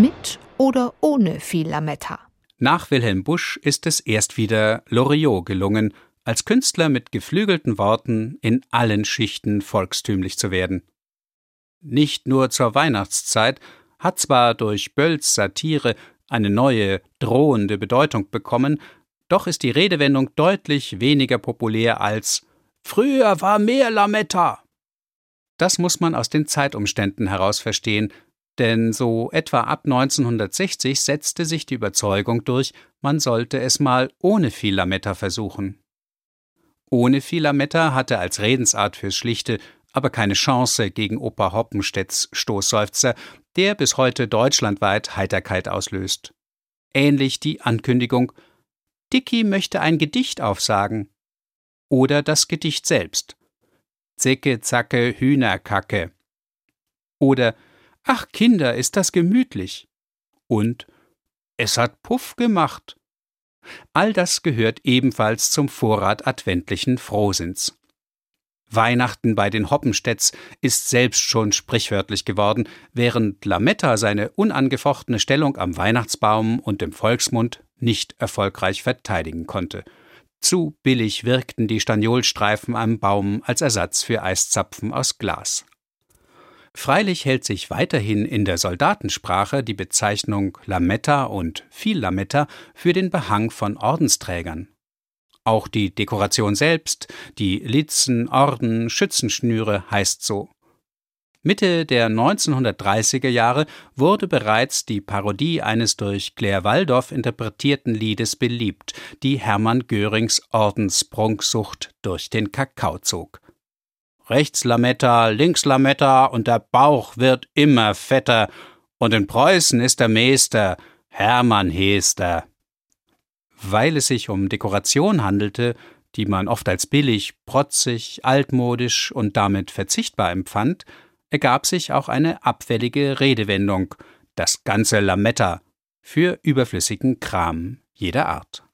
Mit oder ohne viel Lametta? Nach Wilhelm Busch ist es erst wieder Loriot gelungen, als Künstler mit geflügelten Worten in allen Schichten volkstümlich zu werden. Nicht nur zur Weihnachtszeit hat zwar durch Bölls Satire eine neue, drohende Bedeutung bekommen, doch ist die Redewendung deutlich weniger populär als Früher war mehr Lametta. Das muss man aus den Zeitumständen heraus verstehen, denn so etwa ab 1960 setzte sich die Überzeugung durch, man sollte es mal ohne viel Lametta versuchen. Ohne viel Lametta hatte als Redensart fürs Schlichte aber keine Chance gegen Opa Hoppenstedts Stoßseufzer, der bis heute deutschlandweit Heiterkeit auslöst. Ähnlich die Ankündigung Dicky möchte ein Gedicht aufsagen. Oder das Gedicht selbst. Zecke, Zacke, Hühnerkacke. Oder Ach Kinder, ist das gemütlich. Und es hat Puff gemacht. All das gehört ebenfalls zum Vorrat adventlichen Frohsinns. Weihnachten bei den Hoppenstedts ist selbst schon sprichwörtlich geworden, während Lametta seine unangefochtene Stellung am Weihnachtsbaum und im Volksmund nicht erfolgreich verteidigen konnte. Zu billig wirkten die Staniolstreifen am Baum als Ersatz für Eiszapfen aus Glas. Freilich hält sich weiterhin in der Soldatensprache die Bezeichnung Lametta und Viellametta für den Behang von Ordensträgern. Auch die Dekoration selbst, die Litzen, Orden, Schützenschnüre heißt so. Mitte der 1930er Jahre wurde bereits die Parodie eines durch Claire Waldorf interpretierten Liedes beliebt, die Hermann Görings Ordensprunksucht durch den Kakao zog. Rechts Lametta, links Lametta und der Bauch wird immer fetter. Und in Preußen ist der Meester Hermann Hester. Weil es sich um Dekoration handelte, die man oft als billig, protzig, altmodisch und damit verzichtbar empfand, ergab sich auch eine abfällige Redewendung, das ganze Lametta, für überflüssigen Kram jeder Art.